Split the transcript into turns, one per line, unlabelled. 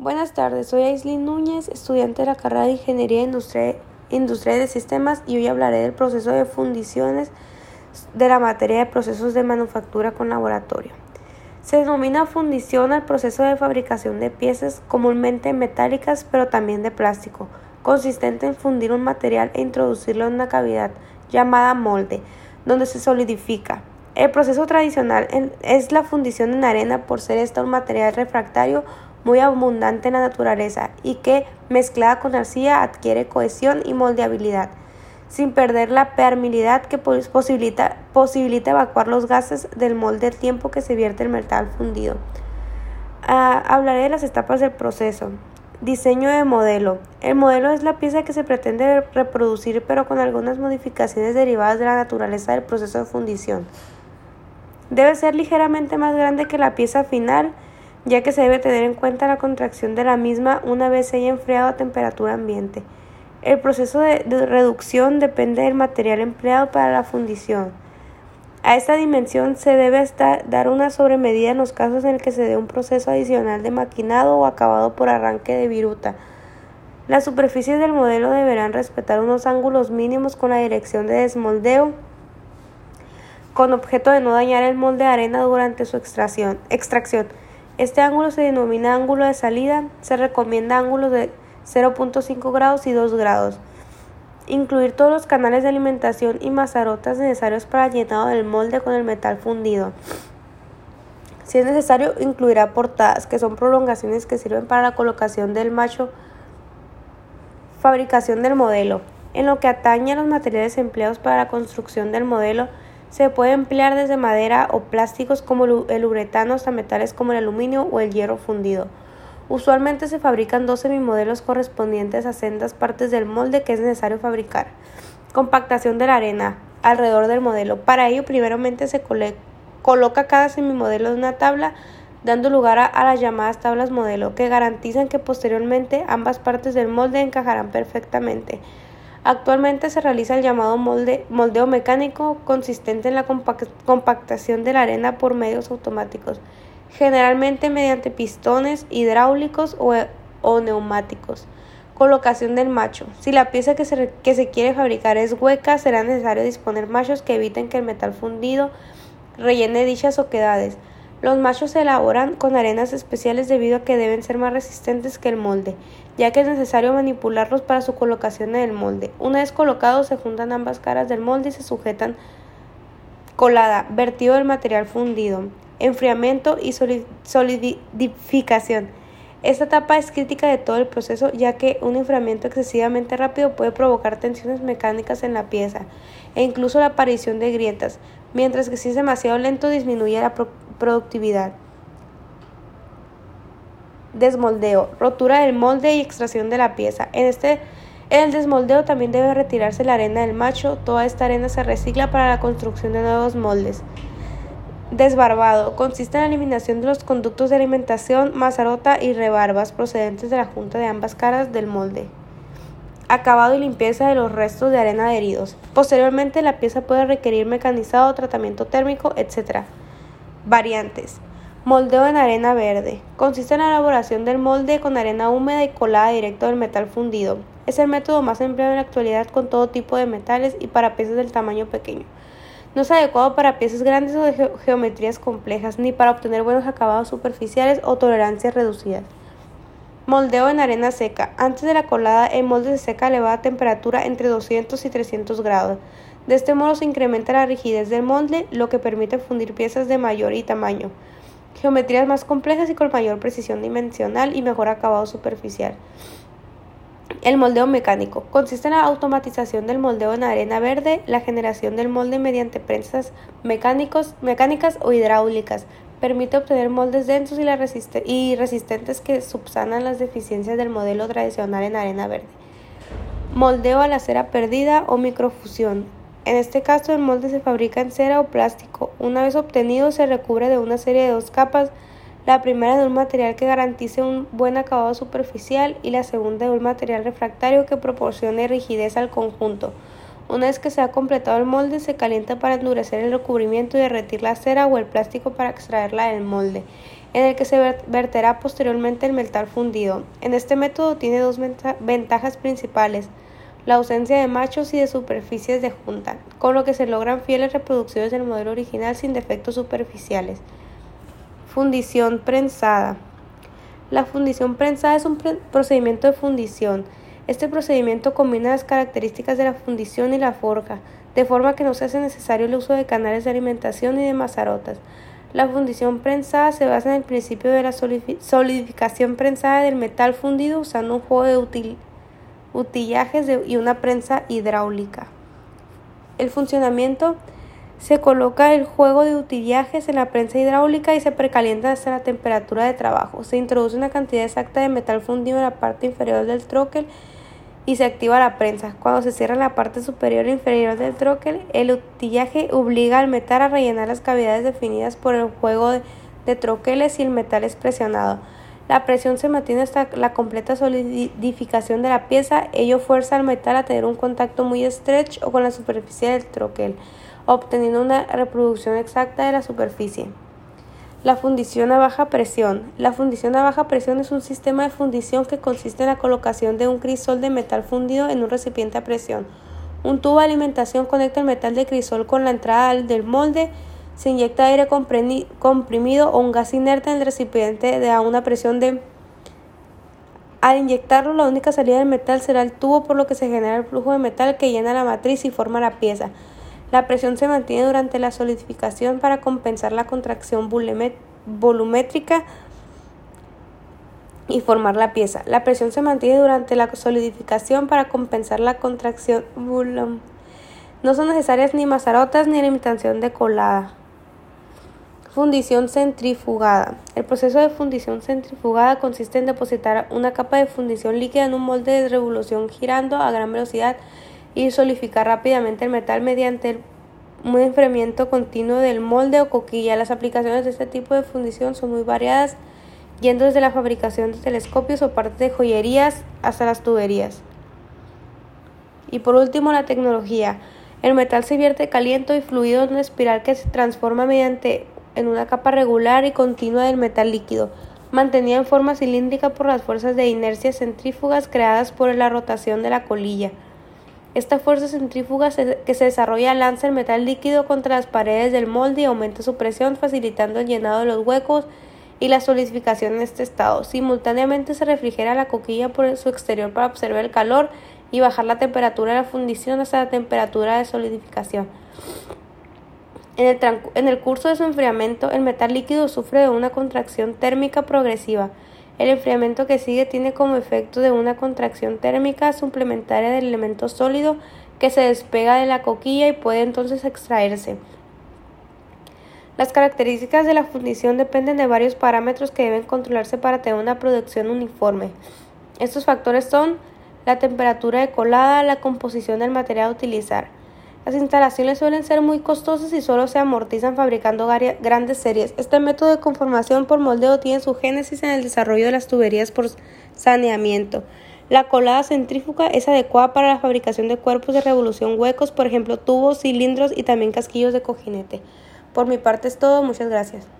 Buenas tardes, soy Aislinn Núñez, estudiante de la carrera de Ingeniería Industrial, de Sistemas y hoy hablaré del proceso de fundiciones de la materia de procesos de manufactura con laboratorio. Se denomina fundición al proceso de fabricación de piezas comúnmente metálicas pero también de plástico, consistente en fundir un material e introducirlo en una cavidad llamada molde, donde se solidifica. El proceso tradicional es la fundición en arena por ser esta un material refractario muy abundante en la naturaleza y que, mezclada con arcilla, adquiere cohesión y moldeabilidad, sin perder la permeabilidad que posibilita, posibilita evacuar los gases del molde al tiempo que se vierte el metal fundido. Ah, hablaré de las etapas del proceso. Diseño de modelo. El modelo es la pieza que se pretende reproducir pero con algunas modificaciones derivadas de la naturaleza del proceso de fundición. Debe ser ligeramente más grande que la pieza final ya que se debe tener en cuenta la contracción de la misma una vez se haya enfriado a temperatura ambiente. El proceso de, reducción depende del material empleado para la fundición. A esta dimensión se debe dar una sobremedida en los casos en el que se dé un proceso adicional de maquinado o acabado por arranque de viruta. Las superficies del modelo deberán respetar unos ángulos mínimos con la dirección de desmoldeo con objeto de no dañar el molde de arena durante su extracción. extracción. Este ángulo se denomina ángulo de salida. Se recomienda ángulos de 0.5 grados y 2 grados. Incluir todos los canales de alimentación y mazarotas necesarios para llenado del molde con el metal fundido. Si es necesario, incluirá portadas, que son prolongaciones que sirven para la colocación del macho, fabricación del modelo. En lo que atañe a los materiales empleados para la construcción del modelo, se puede emplear desde madera o plásticos como el uretano hasta metales como el aluminio o el hierro fundido. Usualmente se fabrican dos semimodelos correspondientes a sendas partes del molde que es necesario fabricar. Compactación de la arena alrededor del modelo. Para ello, primeramente se coloca cada semimodelo en una tabla, dando lugar a, a las llamadas tablas modelo, que garantizan que posteriormente ambas partes del molde encajarán perfectamente. Actualmente se realiza el llamado molde, moldeo mecánico, consistente en la compactación de la arena por medios automáticos, generalmente mediante pistones hidráulicos o, neumáticos. Colocación del macho. Si la pieza que se, que se quiere fabricar es hueca, será necesario disponer machos que eviten que el metal fundido rellene dichas oquedades. Los machos se elaboran con arenas especiales debido a que deben ser más resistentes que el molde, ya que es necesario manipularlos para su colocación en el molde. Una vez colocados se juntan ambas caras del molde y se sujetan colada, vertido del material fundido, enfriamiento y solidificación. Esta etapa es crítica de todo el proceso ya que un enfriamiento excesivamente rápido puede provocar tensiones mecánicas en la pieza e incluso la aparición de grietas, mientras que si es demasiado lento disminuye la productividad. Desmoldeo, rotura del molde y extracción de la pieza. En este en el desmoldeo también debe retirarse la arena del macho. Toda esta arena se recicla para la construcción de nuevos moldes. Desbarbado. Consiste en la eliminación de los conductos de alimentación, mazarota y rebarbas procedentes de la junta de ambas caras del molde. Acabado y limpieza de los restos de arena adheridos. Posteriormente la pieza puede requerir mecanizado, tratamiento térmico, etc. Variantes. Moldeo en arena verde. Consiste en la elaboración del molde con arena húmeda y colada directo del metal fundido. Es el método más empleado en la actualidad con todo tipo de metales y para piezas del tamaño pequeño. No es adecuado para piezas grandes o de geometrías complejas, ni para obtener buenos acabados superficiales o tolerancias reducidas. Moldeo en arena seca. Antes de la colada, el molde se seca a elevada temperatura entre 200 y 300 grados. De este modo se incrementa la rigidez del molde, lo que permite fundir piezas de mayor y tamaño, geometrías más complejas y con mayor precisión dimensional y mejor acabado superficial. El moldeo mecánico consiste en la automatización del moldeo en arena verde, la generación del molde mediante prensas mecánicos, mecánicas o hidráulicas. Permite obtener moldes densos y, resistentes que subsanan las deficiencias del modelo tradicional en arena verde. Moldeo a la cera perdida o microfusión. En este caso, el molde se fabrica en cera o plástico. Una vez obtenido, se recubre de una serie de dos capas la primera de un material que garantice un buen acabado superficial y la segunda de un material refractario que proporcione rigidez al conjunto. Una vez que se ha completado el molde, se calienta para endurecer el recubrimiento y derretir la cera o el plástico para extraerla del molde. en el que se verterá posteriormente el metal fundido. En este método tiene dos ventajas principales, la ausencia de machos y de superficies de junta, con lo que se logran fieles reproducciones del modelo original sin defectos superficiales. Fundición prensada. La fundición prensada es un procedimiento de fundición. Este procedimiento combina las características de la fundición y la forja, de forma que no se hace necesario el uso de canales de alimentación y de mazarotas. La fundición prensada se basa en el principio de la solidificación prensada del metal fundido usando un juego de utillajes y una prensa hidráulica. El funcionamiento se coloca el juego de utillajes en la prensa hidráulica y se precalienta hasta la temperatura de trabajo. Se introduce una cantidad exacta de metal fundido en la parte inferior del troquel y se activa la prensa. Cuando se cierra la parte superior e inferior del troquel, el utillaje obliga al metal a rellenar las cavidades definidas por el juego de, troqueles y el metal es presionado. La presión se mantiene hasta la completa solidificación de la pieza. Ello fuerza al metal a tener un contacto muy estrecho con la superficie del troquel, obteniendo una reproducción exacta de la superficie. La fundición a baja presión. La fundición a baja presión es un sistema de fundición que consiste en la colocación de un crisol de metal fundido en un recipiente a presión. Un tubo de alimentación conecta el metal de crisol con la entrada del molde. Se inyecta aire comprimido o un gas inerte en el recipiente a una presión de al inyectarlo, la única salida del metal será el tubo, por lo que se genera el flujo de metal que llena la matriz y forma la pieza. La presión se mantiene durante la solidificación para compensar la contracción volumétrica y formar la pieza. La presión se mantiene durante la solidificación para compensar la contracción No son necesarias ni mazarotas ni alimentación de colada. Fundición centrifugada. El proceso de fundición centrifugada consiste en depositar una capa de fundición líquida en un molde de revolución girando a gran velocidad y solidificar rápidamente el metal mediante un enfriamiento continuo del molde o coquilla. Las aplicaciones de este tipo de fundición son muy variadas, yendo desde la fabricación de telescopios o partes de joyerías hasta las tuberías. Y por último, la tecnología. El metal se vierte caliente y fluido en una espiral que se transforma mediante en una capa regular y continua del metal líquido, mantenida en forma cilíndrica por las fuerzas de inercia centrífugas creadas por la rotación de la colilla. Esta fuerza centrífuga que se desarrolla lanza el metal líquido contra las paredes del molde y aumenta su presión, facilitando el llenado de los huecos y la solidificación en este estado. Simultáneamente se refrigera la coquilla por su exterior para observar el calor y bajar la temperatura de la fundición hasta la temperatura de solidificación. En el, curso de su enfriamiento, el metal líquido sufre de una contracción térmica progresiva. El enfriamiento que sigue tiene como efecto de una contracción térmica suplementaria del elemento sólido que se despega de la coquilla y puede entonces extraerse. Las características de la fundición dependen de varios parámetros que deben controlarse para tener una producción uniforme. Estos factores son la temperatura de colada, la composición del material a utilizar, las instalaciones suelen ser muy costosas y solo se amortizan fabricando grandes series. Este método de conformación por moldeo tiene su génesis en el desarrollo de las tuberías por saneamiento. La colada centrífuga es adecuada para la fabricación de cuerpos de revolución huecos, por ejemplo, tubos, cilindros y también casquillos de cojinete. Por mi parte es todo, muchas gracias.